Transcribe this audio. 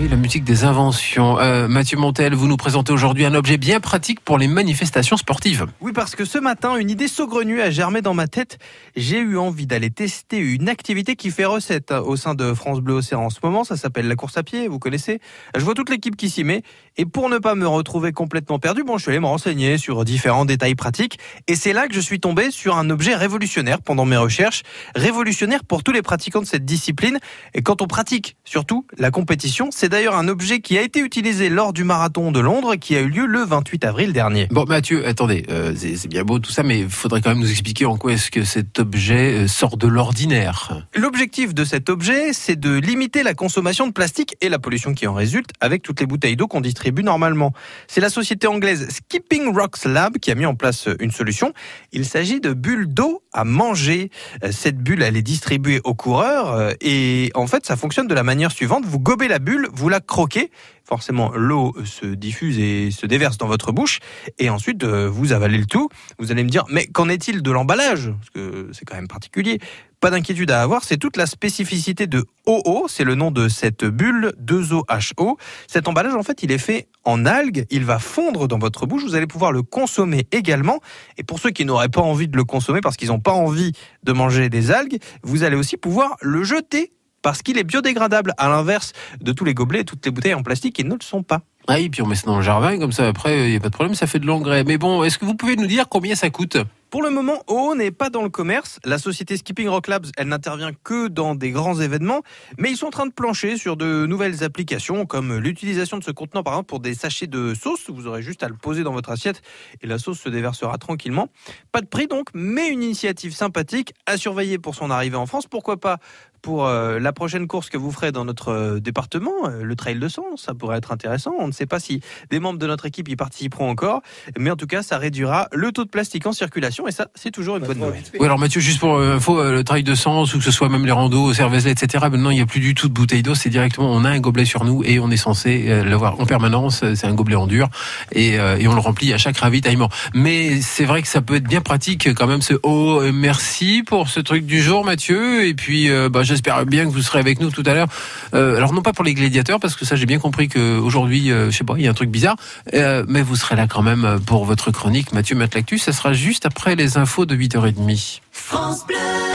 Oui, la musique des inventions. Euh, Mathieu Montel, vous nous présentez aujourd'hui un objet bien pratique pour les manifestations sportives. Oui, parce que ce matin, une idée saugrenue a germé dans ma tête. J'ai eu envie d'aller tester une activité qui fait recette au sein de France Bleu Océan en ce moment. Ça s'appelle la course à pied, vous connaissez. Je vois toute l'équipe qui s'y met. Et pour ne pas me retrouver complètement perdu, bon, je suis allé me renseigner sur différents détails pratiques. Et c'est là que je suis tombé sur un objet révolutionnaire pendant mes recherches. Révolutionnaire pour tous les pratiquants de cette discipline. Et quand on pratique, surtout, la compétition, c'est d'ailleurs un objet qui a été utilisé lors du marathon de Londres qui a eu lieu le 28 avril dernier. Bon, Mathieu, attendez, euh, c'est bien beau tout ça, mais il faudrait quand même nous expliquer en quoi est-ce que cet objet euh, sort de l'ordinaire. L'objectif de cet objet, c'est de limiter la consommation de plastique et la pollution qui en résulte avec toutes les bouteilles d'eau qu'on distribue normalement. C'est la société anglaise Skipping Rocks Lab qui a mis en place une solution. Il s'agit de bulles d'eau à manger. Euh, cette bulle, elle est distribuée aux coureurs et en fait, ça fonctionne de la manière suivante. Vous gobez la bulle, vous la croquez, forcément l'eau se diffuse et se déverse dans votre bouche, et ensuite euh, vous avalez le tout. Vous allez me dire, mais qu'en est-il de l'emballage? Parce que c'est quand même particulier. Pas d'inquiétude à avoir, c'est toute la spécificité de OO, c'est le nom de cette bulle 2OHO. Cet emballage, en fait, il est fait en algues, il va fondre dans votre bouche, vous allez pouvoir le consommer également. Et pour ceux qui n'auraient pas envie de le consommer parce qu'ils n'ont pas envie de manger des algues, vous allez aussi pouvoir le jeter parce qu'il est biodégradable, à l'inverse de tous les gobelets et toutes les bouteilles en plastique qui ne le sont pas. Ah oui, puis on met ça dans le jardin, comme ça après, il n'y a pas de problème, ça fait de l'engrais. Mais bon, est-ce que vous pouvez nous dire combien ça coûte? Pour le moment, OO n'est pas dans le commerce. La société Skipping Rock Labs, elle n'intervient que dans des grands événements, mais ils sont en train de plancher sur de nouvelles applications, comme l'utilisation de ce contenant, par exemple, pour des sachets de sauce. Vous aurez juste à le poser dans votre assiette et la sauce se déversera tranquillement. Pas de prix donc, mais une initiative sympathique à surveiller pour son arrivée en France. Pourquoi pas pour euh, la prochaine course que vous ferez dans notre euh, département, euh, le Trail de Sang, ça pourrait être intéressant. On ne sait pas si des membres de notre équipe y participeront encore, mais en tout cas, ça réduira le taux de plastique en circulation et ça, c'est toujours une bonne nouvelle. Oui, alors Mathieu, juste pour info, le Trail de Sang, ou que ce soit même les randos, Cervezet, etc. Maintenant, il n'y a plus du tout de bouteille d'eau. C'est directement, on a un gobelet sur nous et on est censé l'avoir en permanence. C'est un gobelet en dur et, et, on le remplit à chaque ravitaillement. Mais c'est vrai que ça peut être bien pratique quand même ce haut. merci pour ce truc du jour, Mathieu. Et puis, bah, j'espère bien que vous serez avec nous tout à l'heure. Euh, alors non pas pour les gladiateurs, parce que ça j'ai bien compris qu'aujourd'hui, euh, je sais pas, il y a un truc bizarre, euh, mais vous serez là quand même pour votre chronique Mathieu Matlactus. Ça sera juste les infos de 8h30. France Bleu